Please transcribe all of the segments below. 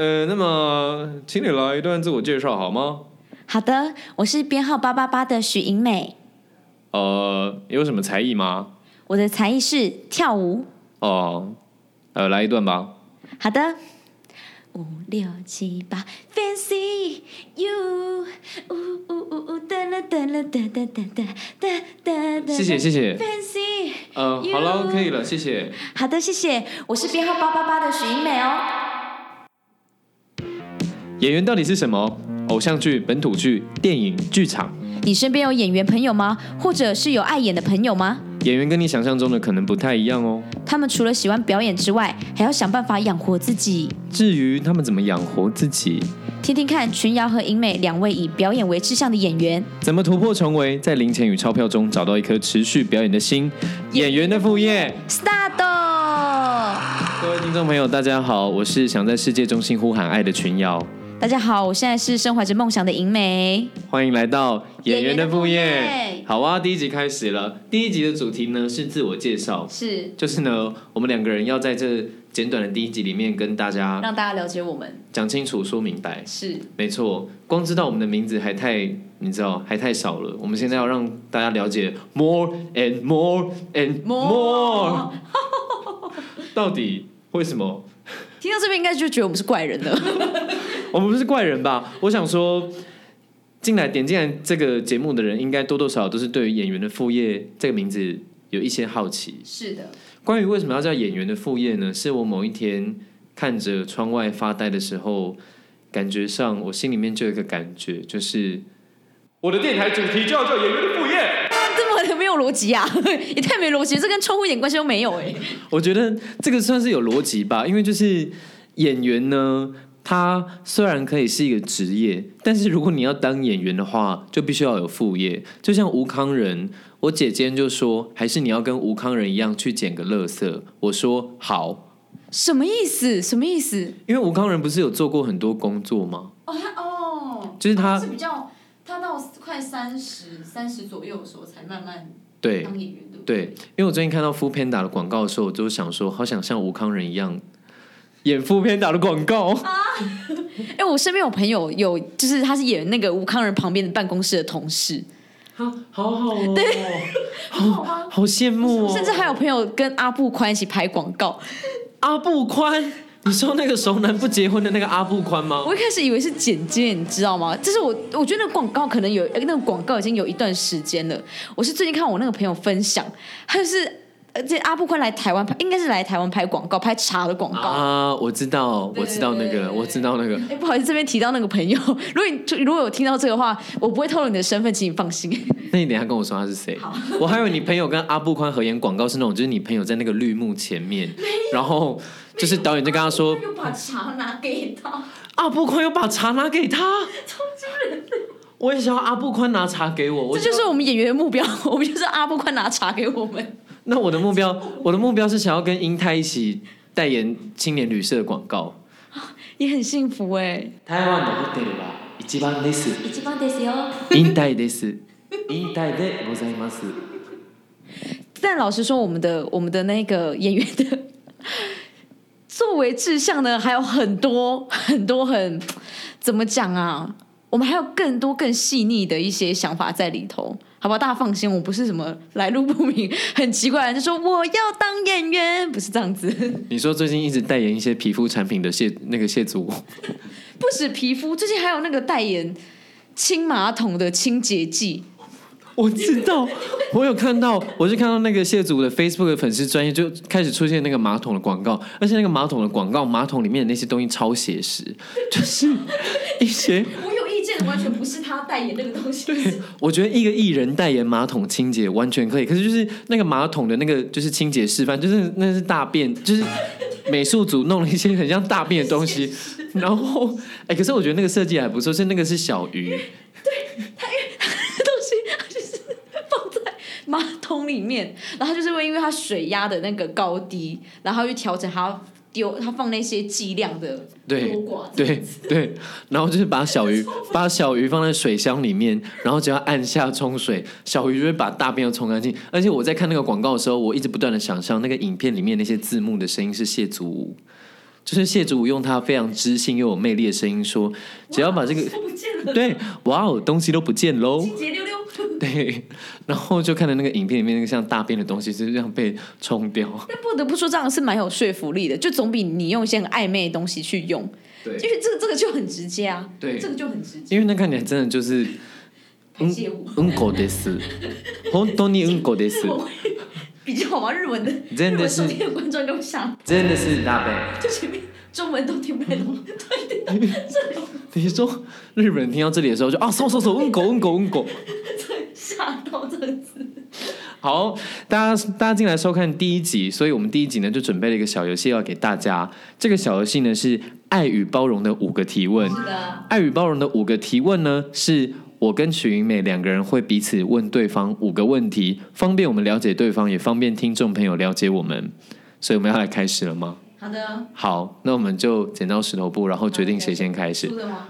呃，那么请你来一段自我介绍好吗？好的，我是编号八八八的许莹美，呃，有什么才艺吗？我的才艺是跳舞。哦，呃，来一段吧。好的，五六七八，Fancy you，呜呜呜呜，哒啦哒啦哒哒哒哒哒哒哒。谢谢谢谢。Fancy，呃，好了，可以了，谢谢。好的，谢谢。我是编号八八八的许莹美哦。演员到底是什么？偶像剧、本土剧、电影、剧场。你身边有演员朋友吗？或者是有爱演的朋友吗？演员跟你想象中的可能不太一样哦。他们除了喜欢表演之外，还要想办法养活自己。至于他们怎么养活自己，听听看，群瑶和银美两位以表演为志向的演员，怎么突破重围，在零钱与钞票中找到一颗持续表演的心，演员的副业。start！各位听众朋友，大家好，我是想在世界中心呼喊爱的群瑶，大家好，我现在是身怀着梦想的银美。欢迎来到演员的副业副业。好啊，第一集开始了。第一集的主题呢是自我介绍，是就是呢，我们两个人要在这简短的第一集里面跟大家让大家了解我们。讲清楚、说明白。是没错，光知道我们的名字还太，你知道还太少了。我们现在要让大家了解 more and more and more，到底为什么？听到这边应该就觉得我们是怪人了。我们不是怪人吧？我想说，进来点进来这个节目的人，应该多多少少都是对于演员的副业这个名字有一些好奇。是的，关于为什么要叫演员的副业呢？是我某一天看着窗外发呆的时候，感觉上我心里面就有一个感觉，就是我的电台主题就要叫演员的副业。这么的没有逻辑啊，也太没逻辑了，这跟窗户一点关系都没有哎、我觉得这个算是有逻辑吧，因为就是演员呢，他虽然可以是一个职业，但是如果你要当演员的话，就必须要有副业。就像吴康仁，我姐今天就说，还是你要跟吴康仁一样去捡个垃圾。我说好，什么意思？什么意思？因为吴康仁不是有做过很多工作吗？哦，他哦，就是他是比较，他到快三十三十左右的时候才慢慢对当演员的。对，因为我最近看到 Food Panda 的广告的时候，我就想说，好想像吴康仁一样演 Food Panda 的广告。哎、我身边有朋友有，就是他是演那个吴康仁旁边的办公室的同事，好好好哦，好 好羡慕哦。甚至还有朋友跟阿布宽一起拍广告。阿布宽，你说那个熟男不结婚的那个阿布宽吗？我一开始以为是简介，你知道吗？这是我，我觉得那个广告可能有那个广告已经有一段时间了。我是最近看我那个朋友分享，他就是。而且阿布宽来台湾拍，应该是来台湾拍广告，拍茶的广告。啊，我知道，我知道那个，我知道那个。哎，不好意思，这边提到那个朋友，如果你如果有听到这个话，我不会透露你的身份，请你放心。那你等一下跟我说他是谁？我还有你朋友跟阿布宽合演广告是那种，就是你朋友在那个绿幕前面，然后就是导演就跟他说，又把茶拿给他，阿布宽又把茶拿给他，超惊人我也想要阿布宽拿茶给我，我这就是我们演员的目标。我们就是阿布宽拿茶给我们。那我的目标，我的目标是想要跟英泰一起代言青年旅社的广告。也很幸福哎。台湾のホテルは一番です。一番ですよ。引退です。引退でございます。但老实说，我们的我们的那个演员的作为志向呢，还有很多很多很怎么讲啊？我们还有更多更细腻的一些想法在里头， 好吧？大家放心，我不是什么来路不明、很奇怪的人，就说我要当演员，不是这样子。你说最近一直代言一些皮肤产品的谢 那个谢祖，不止皮肤，最近还有那个代言清马桶的清洁剂，我知道，我有看到，我是看到那个谢祖的 Facebook 的粉丝专业就开始出现那个马桶的广告，而且那个马桶的广告，马桶里面的那些东西超写实，就是一些。完全不是他代言那个东西。对，我觉得一个艺人代言马桶清洁完全可以，可是就是那个马桶的那个就是清洁示范，就是那是大便，就是美术组弄了一些很像大便的东西，然后哎、可是我觉得那个设计还不错，是那个是小鱼，东西它就是放在马桶里面，然后就是会因为它水压的那个高低，然后去调整它丢他放那些剂量的对。对 对，然后就是把小鱼 把小鱼放在水箱里面，然后只要按下冲水，小鱼就会把大便都冲干净。而且我在看那个广告的时候，我一直不断的想象那个影片里面那些字幕的声音是谢祖武，就是谢祖武用他非常知性又有魅力的声音说，只要把这个对，哇哦，东西都不见喽。对，然后就看到那个影片里面那个像大便的东西，就是这样被冲掉。但不得不说，这样是蛮有说服力的，就总比你用一些很暧昧的东西去用，对。因为这个这个就很直接啊，对。这个就很直接。因为那看起来真的就是嗯嗯狗的死，本当に嗯狗比较好吗？日文的真的是听观众跟我想，真的是大便。就前面中文都听不太懂，对对对，这种你说日本人听到这里的时候就啊，嗖嗖嗖，嗯狗嗯狗嗯狗。吓到这个字。好，大家大家进来收看第一集，所以我们第一集呢就准备了一个小游戏要给大家。这个小游戏呢是爱与包容的五个提问。是的，爱与包容的五个提问呢，是我跟许云美两个人会彼此问对方五个问题，方便我们了解对方，也方便听众朋友了解我们。所以我们要来开始了吗？好的，好，那我们就剪刀石头布，然后决定谁先开始输。的吗？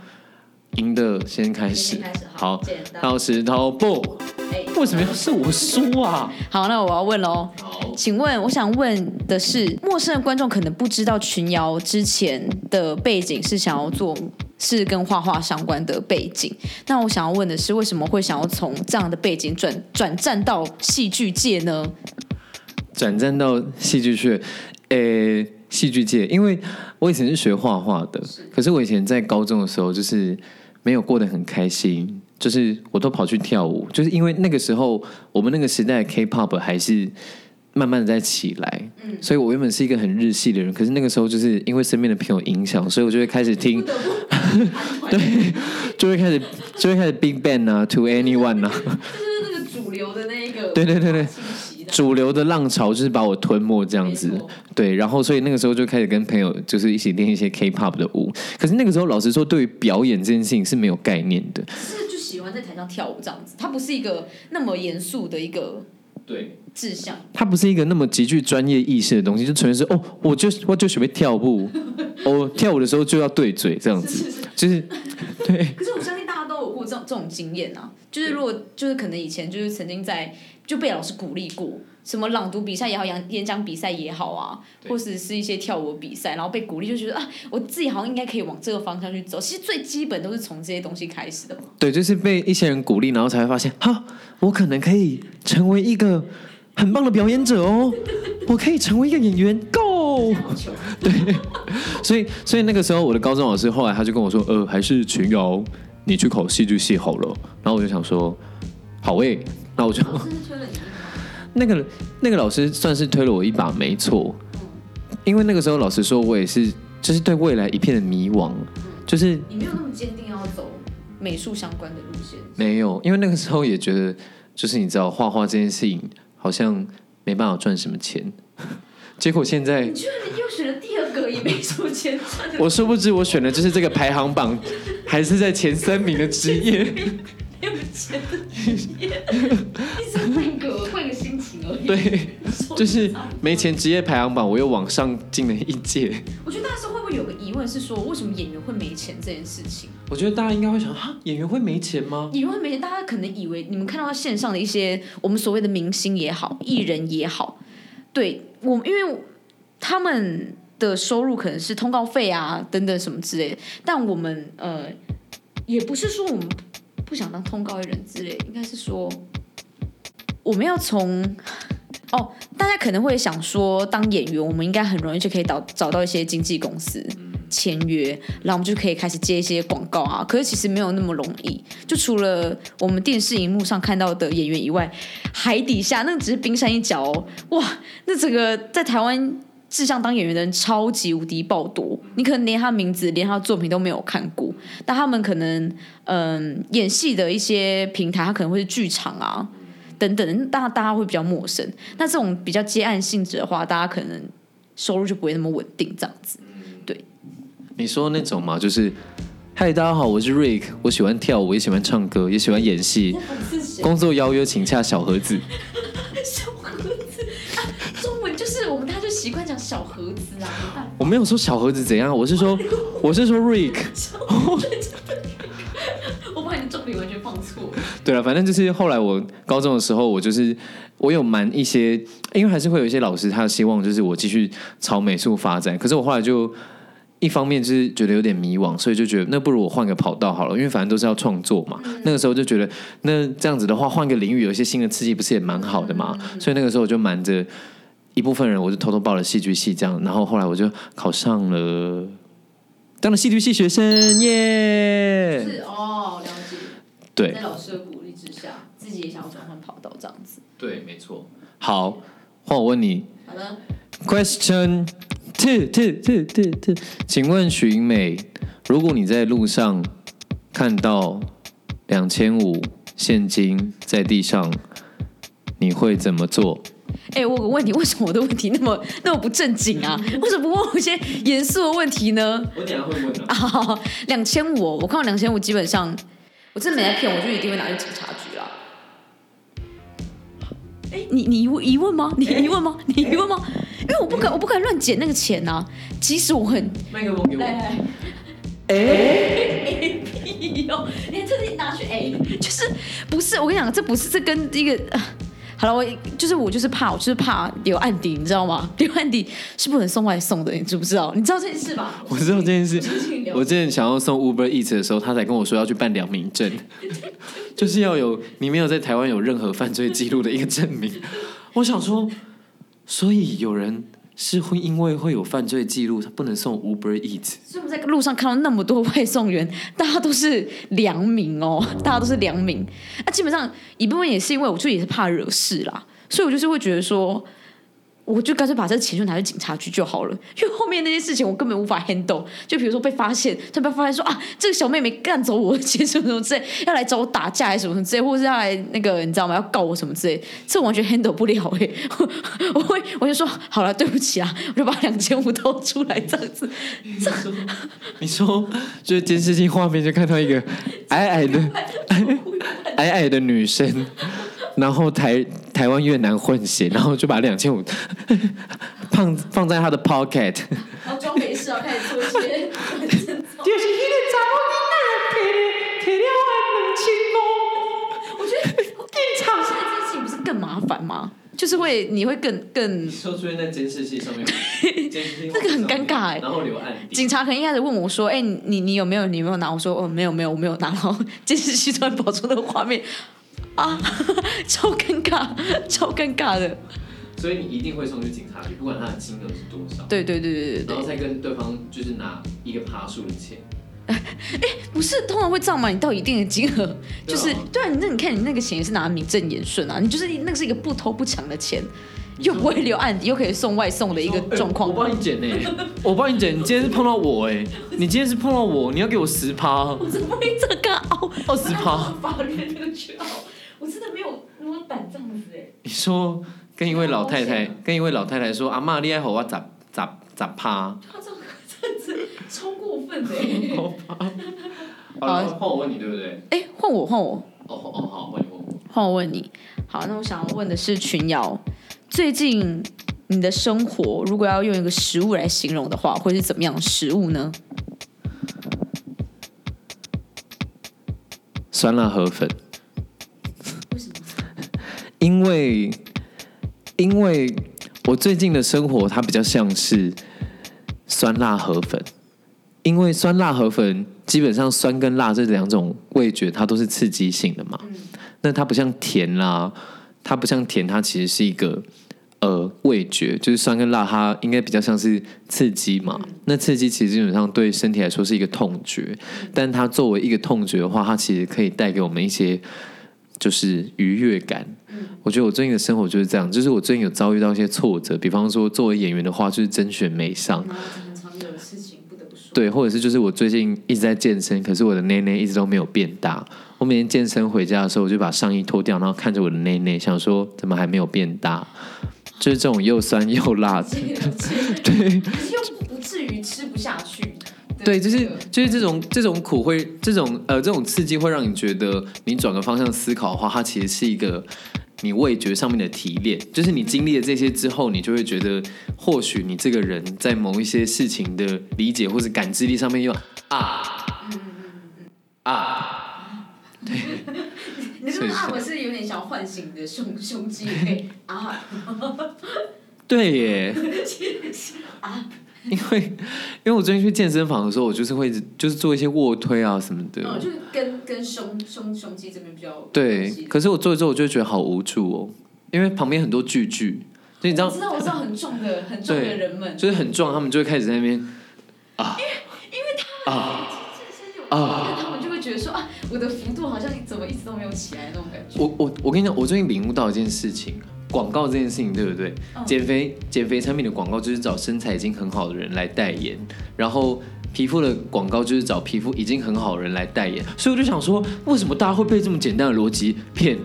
赢的先开始开始。好，剪刀。石头布。哎为什么要是我输啊？好，那我要问喽。好，请问，我想问的是，陌生的观众可能不知道群瑶之前的背景是想要做是跟画画相关的背景。那我想要问的是，为什么会想要从这样的背景转转战到戏剧界呢？转战到戏剧界，诶、戏剧界，因为我以前是学画画的，可是我以前在高中的时候就是没有过得很开心，就是我都跑去跳舞，就是因为那个时候我们那个时代 K-pop 还是慢慢的在起来，所以我原本是一个很日系的人，可是那个时候就是因为身边的朋友影响，所以我就会开始听，对，就会开始就会开始 Big Bang 啊，To Anyone 啊，就是那个主流的那一个对对对对。主流的浪潮就是把我吞没这样子，对，然后所以那个时候就开始跟朋友就是一起练一些 K-pop 的舞，可是那个时候老实说，对于表演这件事情是没有概念的，是就喜欢在台上跳舞这样子，它不是一个那么严肃的一个对，志向。它不是一个那么极具专业意识的东西，就纯粹是哦，我就我就学会跳舞，我 跳舞的时候就要对嘴这样子，就是对。可是我相信大家都有过这种这种经验啊，就是如果就是可能以前就是曾经在就被老师鼓励过，什么朗读比赛也好，演演讲比赛也好啊，或者是一些跳舞比赛，然后被鼓励就觉得啊，我自己好像应该可以往这个方向去走。其实最基本都是从这些东西开始的嘛。对，就是被一些人鼓励，然后才会发现，哈，我可能可以成为一个很棒的表演者哦，我可以成为一个演员，Go！对所以，所以那个时候，我的高中老师后来他就跟我说，呃，还是群瑶，你去考戏剧系好了。然后我就想说，好诶、那我就。那个那个老师算是推了我一把，没错。因为那个时候，老实说，我也是就是对未来一片的迷惘，就是你没有那么坚定要走美术相关的路线。没有，因为那个时候也觉得，就是你知道画画这件事情好像没办法赚什么钱。结果现在你居然又选了第二个也没什么钱赚，我殊不知我选的就是这个排行榜还是在前三名的职业。没有钱的职业，你只是换个换个心情而已。对，就是没钱职业排行榜，我又往上进了一届。我觉得大家会不会有个疑问是说，为什么演员会没钱这件事情？我觉得大家应该会想，哈，演员会没钱吗？演员会没钱，大家可能以为你们看到线上的一些我们所谓的明星也好，艺人也好，对我因为他们的收入可能是通告费啊等等什么之类的，但我们呃也不是说我们不想当通告艺人之类，应该是说我们要从 哦，大家可能会想说，当演员我们应该很容易就可以找找到一些经纪公司。签约，然后我们就可以开始接一些广告啊。可是其实没有那么容易，就除了我们电视荧幕上看到的演员以外，海底下那只是冰山一角哦。哇，那整个在台湾志向当演员的人超级无敌爆多，你可能连他名字、连他的作品都没有看过，但他们可能嗯演戏的一些平台，他可能会是剧场啊等等，大大家会比较陌生。那这种比较接案性质的话，大家可能收入就不会那么稳定，这样子。对你说那种嘛，就是，嗨，大家好，我是 Rick，我喜欢跳舞，也喜欢唱歌，也喜欢演戏。工作邀约请洽小盒子。小盒子啊，中文就是我们大家就习惯讲小盒子啊。我没有说小盒子怎样，我是说，我是说 Rick。我把你的重点完全放错。对了，反正就是后来我高中的时候，我就是我有蛮一些，因为还是会有一些老师他希望就是我继续朝美术发展，可是我后来就一方面就是觉得有点迷惘，所以就觉得那不如我换个跑道好了，因为反正都是要创作嘛。那个时候就觉得，那这样子的话，换个领域有一些新的刺激，不是也蛮好的嘛？所以那个时候我就瞒着一部分人，我就偷偷报了戏剧系，这样，然后后来我就考上了，当了戏剧系学生耶。是哦，了解。对在老师的鼓励之下，自己也想要转换跑道这样子。对，没错。好，换我问你好的，，Question two two two two two，请问许英美，如果你在路上看到两千五现金在地上，你会怎么做？哎、我有个问题，为什么我的问题那么那么不正经啊？为什么不问我一些严肃的问题呢？我等下会问的。啊，两千五，我看到两千五，基本上我真的没在骗，我就一定会拿去警察局啦。哎、你你疑问疑问吗？你疑问吗？你疑问吗？因为我不敢，我不敢乱捡那个钱呐、即使我很麦克风给我。来来，哎，屁哟！你还特地拿去哎，就是不是？我跟你讲，这不是这跟一个。呃好了，我就是我就是怕，我就是怕有案底，你知道吗？有案底是不能送外送的，你知不知道？你知道这件事吧？我知道这件事我之前想要送 Uber Eats 的时候，他才跟我说要去办良民证，就是要有你没有在台湾有任何犯罪记录的一个证明。我想说，所以有人是会因为会有犯罪记录，他不能送 Uber Eats。所以我在路上看到那么多外送员，大家都是良民哦，大家都是良民。那、基本上一部分也是因为我就也是怕惹事啦，所以我就是会觉得说，我就干脆把这钱就拿去警察局就好了，因为后面那些事情我根本无法 handle。就比如说被发现，就被发现说啊，这个小妹妹干走我的钱什么什么之类，要来找我打架还是什么什么之类，或者是要来那个你知道吗？要告我什么之类，这完全 handle 不了哎、我会我就说好了，对不起啊，我就把两千五掏出来这样子。你说，就是监视器画面就看到一个矮矮的矮矮的女生，然后台台湾越南混血，然后就把两千五 放放在他的 pocket。然后装没事啊，开始做一些就是那个查某囡仔提了摕了我两千五，我觉得警察现在这件事情不是更麻烦吗？就是会你会更更说出现在监视器上面，那个很尴尬哎然后留案底。警察可能一开始问我说：“哎、你你有没有你有没有拿？”我说：“哦，没有没有，我没有拿。”然后监视器突然跑出那个画面，啊，超尴尬，超尴尬的。所以你一定会送去警察局，不管他的金额是多少，对对对对然后，再跟对方就是拿一个爬数的钱。哎不是通常会这样吗？你到一定的金额，就是对啊，你那你看你那个钱也是拿名正言顺啊，你就是那个是一个不偷不抢的钱，又不会留案底，又可以送外送的一个状况我。帮你捡呢、我帮你捡。你今天是碰到我哎、你今天是碰到我，你要给我十趴，我怎么会这个凹？二十趴。法律那个去凹，我真的没有那么胆这样子哎。你说跟一位老太太，跟一位老太太说，阿妈，你爱和我咋咋咋趴？他这样这样子超过分 的哎。好了，换我问你对不对？哎，换我换我哦哦好，换你问我。换我问你。好，那我想要问的是群瑶，最近你的生活如果要用一个食物来形容的话，会是怎么样的食物呢？酸辣河粉？因为因为我最近的生活它比较像是酸辣河粉，因为酸辣河粉基本上酸跟辣这两种味觉它都是刺激性的嘛，那它不像甜啦，它不像甜，它其实是一个。呃，味觉就是酸跟辣，它应该比较像是刺激嘛。那刺激其实基本上对身体来说是一个痛觉，但它作为一个痛觉的话，它其实可以带给我们一些就是愉悦感。我觉得我最近的生活就是这样，就是我最近有遭遇到一些挫折，比方说作为演员的话，就是甄选没上，很常有的事情，不得不说。对，或者是就是我最近一直在健身，可是我的内内一直都没有变大。我每天健身回家的时候，我就把上衣脱掉，然后看着我的内内，想说怎么还没有变大？就是这种又酸又辣的，对，又不至于吃不下去。对，就是就是这种这种苦会这种呃这种刺激会让你觉得你转个方向思考的话，它其实是一个你味觉上面的提炼。就是你经历了这些之后，你就会觉得，或许你这个人在某一些事情的理解或者感知力上面又啊啊，对。你这个啊我是有点想唤醒你的胸胸肌，可以啊。对耶，因为因为我最近去健身房的时候，我就是会就是做一些卧推啊什么的。嗯，就是跟跟胸胸胸肌这边比较对，可是我做一做，我就觉得好无助哦，因为旁边很多巨巨，所以你知道我知道我知道很重的很重的人们，就是很壮，他们就会开始在那边啊，因为他们啊健身有啊，他们就会觉得说啊，我的幅度好像怎么一直都没有起来那种感觉。我我我跟你讲，我最近领悟到一件事情，广告这件事情对不对？嗯减肥减肥产品的广告就是找身材已经很好的人来代言，然后皮肤的广告就是找皮肤已经很好的人来代言，所以我就想说，为什么大家会被这么简单的逻辑骗？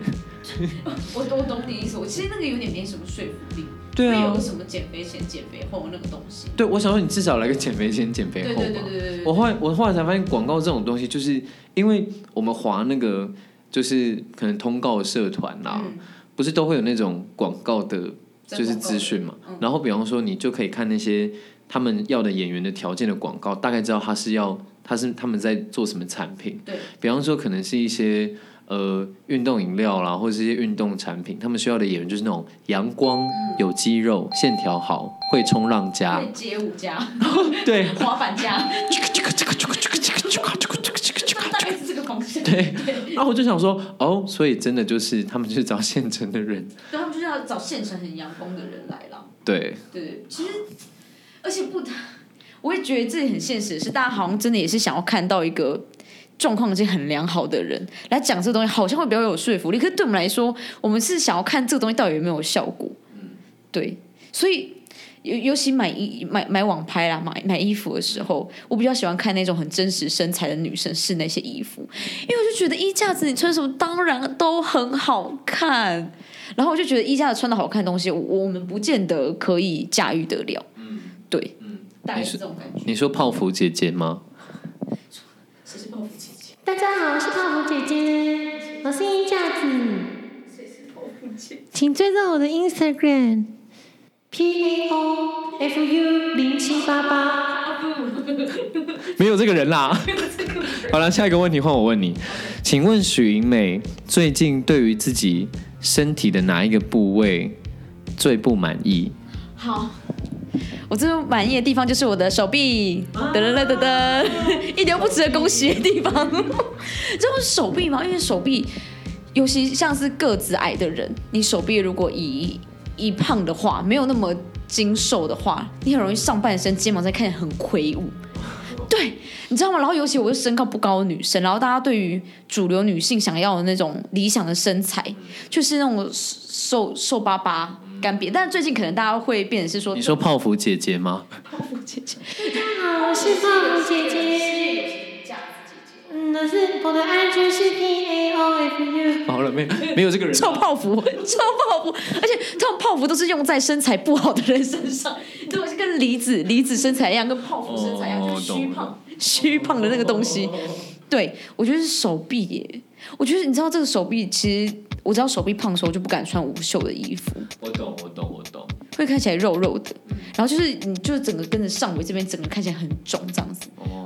我我懂你意思，我其实那个有点没什么说服力，对啊有什么减肥前减肥后那个东西。对，我想说你至少来个减肥前、减肥后对对对嘛。对对对。我后来我后来才发现，广告这种东西，就是因为我们划那个就是可能通告社团啦、嗯不是都会有那种广告的，就是资讯嘛。嗯然后比方说，你就可以看那些他们要的演员的条件的广告，大概知道他是要他是他们在做什么产品。对，比方说，可能是一些呃运动饮料啦，或者是一些运动产品，他们需要的演员就是那种阳光、有肌肉、线条好、会冲浪家。会街舞家、对，滑板家，对，然后我就想说，哦，所以真的就是他们就是找现成的人，对，他们就是要找现成很阳光的人来了。对，对，其实而且不，我也觉得这很现实，是大家好像真的也是想要看到一个状况已经很良好的人来讲这个东西，好像会比较有说服力。可是对我们来说，我们是想要看这个东西到底有没有效果。嗯对，所以。尤尤其买衣买买网拍啦，买买衣服的时候，我比较喜欢看那种很真实身材的女生试那些衣服，因为我就觉得衣架子你穿什么当然都很好看，然后我就觉得衣架子穿的好看的东西，我我们不见得可以驾驭得了。嗯，对，嗯，大概是这种感觉。你说泡芙姐姐吗？谁是泡芙姐姐？大家好，我是泡芙姐姐，我是衣架子，谁是泡芙姐？请追踪我的 Instagram P A O F U 零七八八。没有这个人啦。好了，下一个问题换我问你，请问许莹美最近对于自己身体的哪一个部位最不满意？好，我最满意的地方就是我的手臂，噔噔噔噔噔，一点都不值得恭喜的地方。这不是手臂吗？因为手臂，尤其像是个子矮的人，你手臂如果以以胖的话，没有那么精瘦的话，你很容易上半身肩膀在看起来很魁梧。对，你知道吗？然后尤其我是身高不高的女生，然后大家对于主流女性想要的那种理想的身材，就是那种瘦瘦巴巴、干瘪。但是最近可能大家会变成是说，你说泡芙姐姐吗？泡芙姐姐，大家好，我是泡芙姐姐。是我的 IG 是 P A O F U。好了，没没有这个人。臭泡芙，臭泡芙，而且这种泡芙都是用在身材不好的人身上，都是跟梨子梨子身材一样，跟泡芙身材一样，哦就是虚懂胖虚胖的那个东西。对，我觉得是手臂耶。我觉得你知道这个手臂，其实我知道手臂胖的时候就不敢穿无袖的衣服，我懂，我懂，我懂。会看起来肉肉的，然后就是你就是整个跟着上围这边整个看起来很肿这样子，哦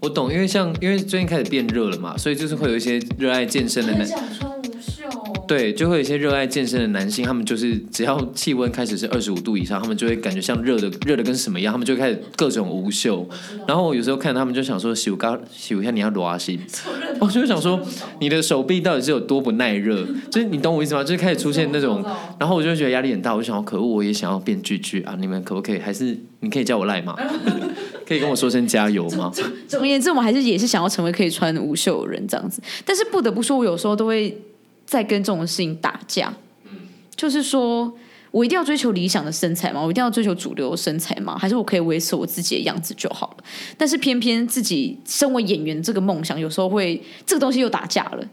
我懂，因为像因为最近开始变热了嘛，所以就是会有一些热爱健身的男，想穿无袖，对，就会有一些热爱健身的男性，他们就是只要气温开始是二十五度以上，他们就会感觉像热的热的跟什么一样，他们就开始各种无袖。然后我有时候看他们就想说，洗刚洗一下你要裸啊洗，我就想说你的手臂到底是有多不耐热，就是你懂我意思吗？就是开始出现那种，然后我就会觉得压力很大，我就想要可恶，我也想要变巨巨啊！你们可不可以？还是你可以叫我赖吗？可以跟我说声加油吗？总而言之，我们还是也是想要成为可以穿无袖的人这样子。但是不得不说，我有时候都会在跟这种事情打架。就是说我一定要追求理想的身材吗？我一定要追求主流的身材吗？还是我可以维持我自己的样子就好了？但是偏偏自己身为演员这个梦想，有时候会这个东西又打架了。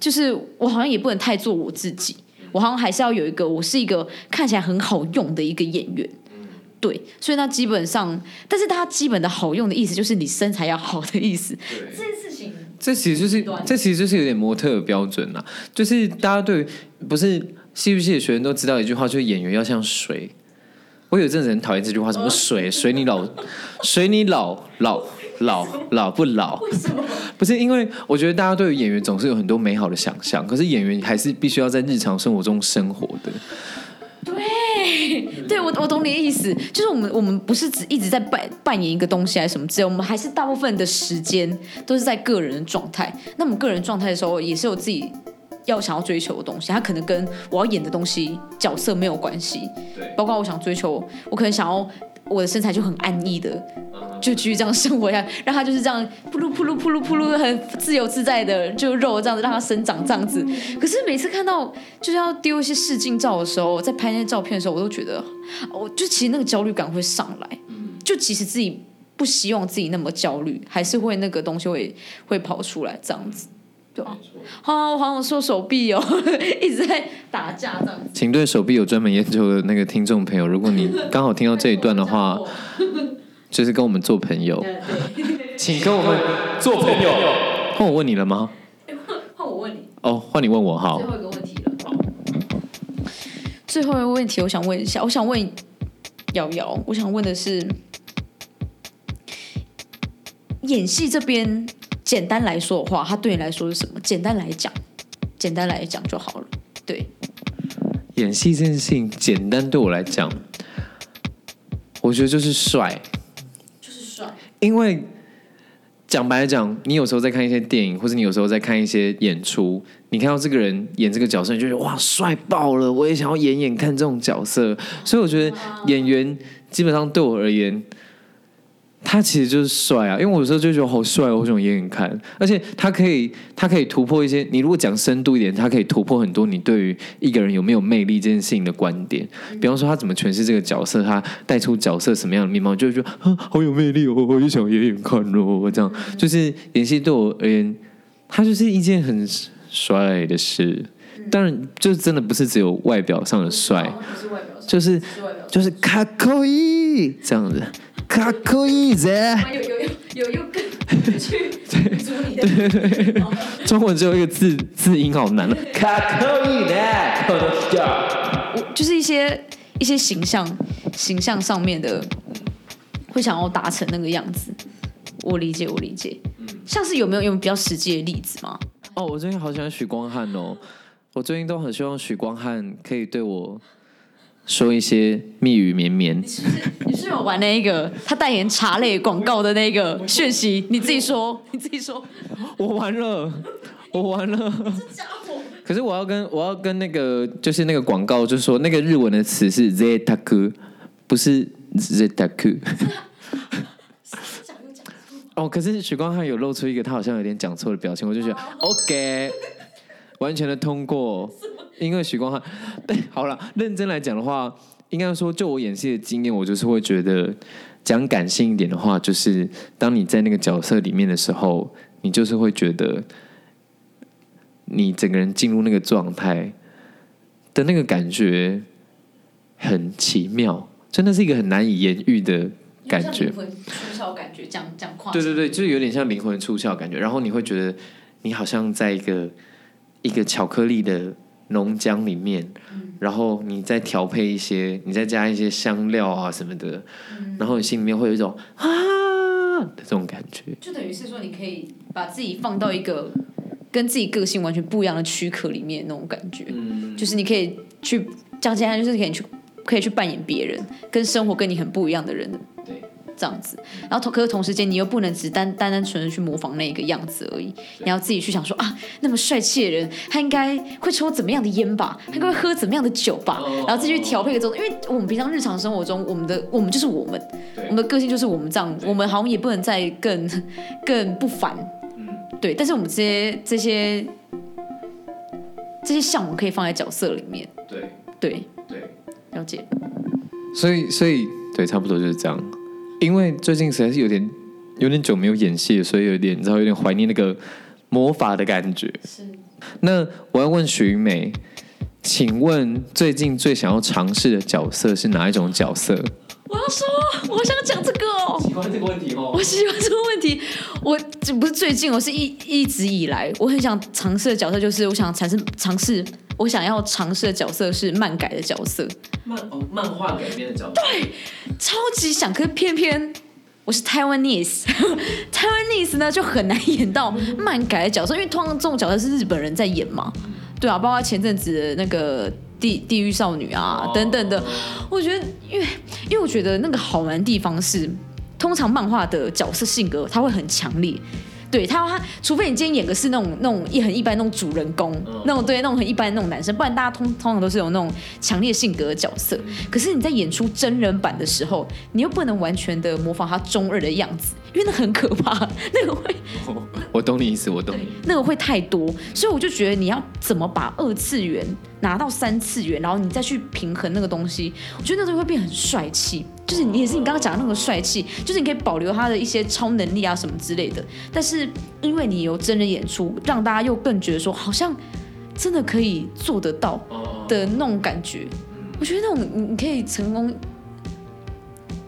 就是我好像也不能太做我自己，我好像还是要有一个，我是一个看起来很好用的一个演员。对，所以那基本上，但是它基本的好用的意思就是你身材要好的意思。这件事情，这其实就是这其实就是有点模特的标准啦，就是大家对于不是戏剧系的学生都知道一句话，就是演员要像水。我有一阵子很讨厌这句话，什么水水你老 水你老老老老不老？为什么？不是因为我觉得大家对于演员总是有很多美好的想象，可是演员还是必须要在日常生活中生活的。对，对我我懂你的意思，就是我们我们不是只一直在扮扮演一个东西还是什么之类，我们还是大部分的时间都是在个人的状态。那我们个人状态的时候，也是有自己要想要追求的东西，它可能跟我要演的东西角色没有关系。对包括我想追求，我可能想要我的身材就很安逸的，就继续这样生活下，让它就是这样扑噜扑噜扑噜扑噜，很自由自在的就肉这样子让它生长这样子。可是每次看到就是要丢一些试镜照的时候，在拍那些照片的时候，我都觉得，我就其实那个焦虑感会上来，就其实自己不希望自己那么焦虑，还是会那个东西会会跑出来这样子。对啊，好，我好想说手臂哦，一直在打架这样子。请对手臂有专门研究的那个听众朋友，如果你刚好听到这一段的话，就是跟我们做朋友，请跟我们做朋友。换我问你了吗？换我问你，哦，换你问我好最。后一个问题了。最后一个问题，我想问一下，我想问瑶瑶，我想问的是，演戏这边，简单来说的话，它对你来说是什么？简单来讲，简单来讲就好了。对，演戏这件事情，简单对我来讲，我觉得就是帅，就是帅。因为讲白了讲，你有时候在看一些电影，或者你有时候在看一些演出，你看到这个人演这个角色，你就觉得哇帅爆了，我也想要演演看这种角色。所以我觉得演员基本上对我而言，他其实就是帅啊，因为我有时候就觉得好帅哦，我想演演看。而且他可以，他可以突破一些。你如果讲深度一点，他可以突破很多你对于一个人有没有魅力这件事情的观点。比方说他怎么诠释这个角色，他带出角色什么样的面貌，就会觉得啊好有魅力哦，我就想演演看哦。这样就是演戏对我而言，他就是一件很帅的事。当然，就真的不是只有外表上的帅，就是。就是卡扣一这样子，卡扣伊子。有有有有又更去阻你的。中文只有一个字字音好难了，卡扣伊的，我就是一些一些形象形象上面的，会想要达成那个样子。我理解，我理解。像是有没有有没有比较实际的例子吗？哦，我最近好喜欢许光汉哦，我最近都很希望许光汉可以对我说一些蜜语绵绵。你是有玩那一个他代言茶类广告的那个讯息？你自己说，你自己说。我完了，我完了。可是我要跟我要跟那个就是那个广告，就是说那个日文的词是 zetaku，不是 zetaku。哦，可是许光汉有露出一个他好像有点讲错的表情，我就觉得 OK，完全的通过。因为许光汉，对，好了，认真来讲的话，应该说就我演戏的经验，我就是会觉得讲感性一点的话，就是当你在那个角色里面的时候，你就是会觉得你整个人进入那个状态的那个感觉很奇妙，真的是一个很难以言喻的感觉。出窍感觉，这样这样跨对对对，就是有点像灵魂出窍感觉，然后你会觉得你好像在一个一个巧克力的浓浆里面，然后你再调配一些，你再加一些香料啊什么的，然后你心里面会有一种啊的这种感觉。就等于是说，你可以把自己放到一个跟自己个性完全不一样的躯壳里面那种感觉，就是你可以去讲简单，就是可以去可以去扮演别人，跟生活跟你很不一样的人，对，这样子。然后同可是同时间，你又不能只单单单纯的去模仿那一个样子而已，你要自己去想说啊，那么帅气的人，他应该会抽怎么样的烟吧？他应该会喝怎么样的酒吧？然后自己去调配个这种，因为我们平常日常生活中，我们的我们就是我们，我们的个性就是我们这样，我们好像也不能再更 更不凡，对。但是我们这些这些这些项目可以放在角色里面，对对，对。了解。所以，所以对，差不多就是这样。因为最近实在是有点有点久没有演戏，所以有点你知道有点怀念那个魔法的感觉。是那我要问许美，请问最近最想要尝试的角色是哪一种角色？我要说，我想讲这个哦。喜欢这个问题哦我喜欢这个问题，我这不是最近，我是一一直以来我很想尝试的角色，就是我想尝试尝试，我想要尝试的角色是漫改的角色，漫哦漫画改编的角色。对超级想，可是偏偏我是 Taiwanese，Taiwanese 呢就很难演到漫改的角色，因为通常这种角色是日本人在演嘛，对啊，包括前阵子的那个地地狱少女啊、哦等等的。我觉得，因为因为我觉得那个好玩的地方是，通常漫画的角色性格他会很强烈。对他，他除非你今天演的是那种那种一很一般那种主人公，嗯那种对那种很一般的那种男生，不然大家通通常都是有那种强烈性格的角色。可是你在演出真人版的时候，你又不能完全的模仿他中二的样子，因为那很可怕，那个会 我懂你意思，我懂你。那个会太多，所以我就觉得你要怎么把二次元拿到三次元，然后你再去平衡那个东西，我觉得那东西会变很帅气。就是你也是你刚刚讲的那个帅气，就是你可以保留他的一些超能力啊什么之类的，但是因为你有真人演出，让大家又更觉得说好像真的可以做得到的那种感觉。我觉得那种你你可以成功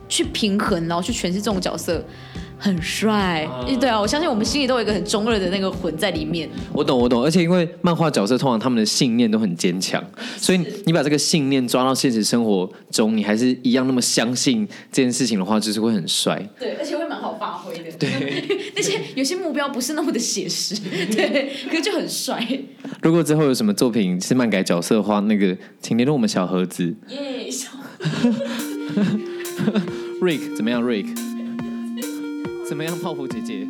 去平衡，然后去诠释这种角色。很帅，对啊，我相信我们心里都有一个很中二的那个魂在里面。我懂，我懂，而且因为漫画角色通常他们的信念都很坚强，所以你把这个信念抓到现实生活中，你还是一样那么相信这件事情的话，就是会很帅。对，而且会蛮好发挥的。对，那些有些目标不是那么的写实，对，可是就很帅。如果之后有什么作品是漫改角色的话，那个请联络我们小盒子耶、小 Rick 怎么样？Rick 怎么样？泡芙姐姐。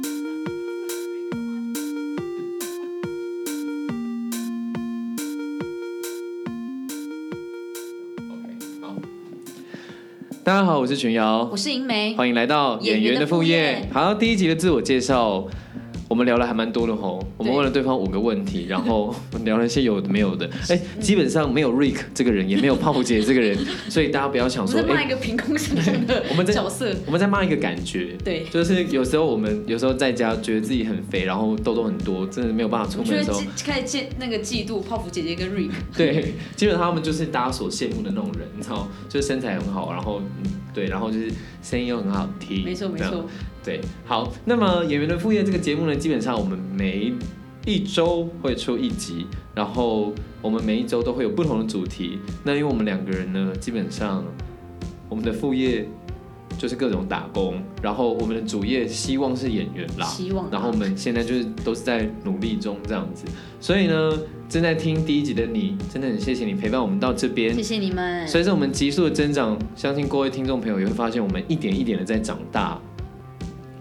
好，大家好，我是群瑶我，是银梅，欢迎来到演员的副业。好，第一集的自我介绍，我们聊了还蛮多的吼。我们问了对方五个问题，然后 聊了一些有的没有的。哎，基本上没有 Rick 这个人，也没有泡芙姐姐这个人，所以大家不要想说，我在骂哎一个凭空想象的 我们在角色。我们在骂一个感觉。对就是有时候我们有时候在家觉得自己很肥，然后痘痘很多，真的没有办法出门的时候，开始嫉那个嫉妒泡芙姐姐跟 Rick，对，基本上他们就是大家所羡慕的那种人，你知道，就是身材很好，然后嗯，对，然后就是声音又很好听，没错没错，对，好，那么演员的副业这个节目呢，基本上我们每一周会出一集，然后我们每一周都会有不同的主题。那因为我们两个人呢，基本上我们的副业就是各种打工，然后我们的主业希望是演员啦，希望啊然后我们现在就是都是在努力中这样子，所以呢，正在听第一集的你，真的很谢谢你陪伴我们到这边谢。谢你们。随着我们急速的增长，相信各位听众朋友也会发现我们一点一点的在长大，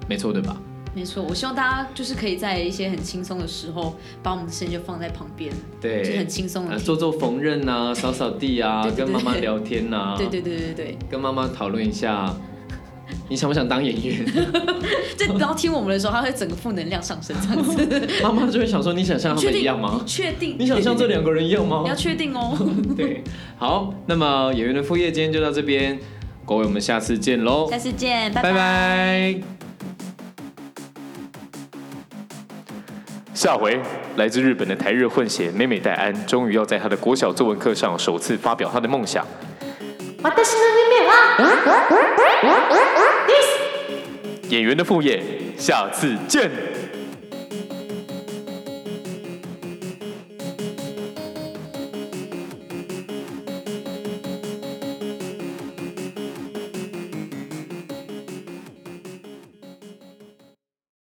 没错对吧？没错，我希望大家就是可以在一些很轻松的时候，把我们的声音就放在旁边，对，就很轻松的。做做缝纫啊，扫扫地啊，对对对跟妈妈聊天呐，对对对对对，跟妈妈讨论一下，你想不想当演员？就然后听我们的时候，他会整个负能量上升这样子。妈妈就会想说，你想像他们一样吗你？确定？你想像这两个人一样吗你？要确定哦。对，好，那么演员的副业今天就到这边，各位我们下次见喽，下次见，拜拜拜。下回，来自日本的台日混血美美代安，终于要在她的国小作文课上首次发表她的梦想。私の夢はです演员的副业，下次见。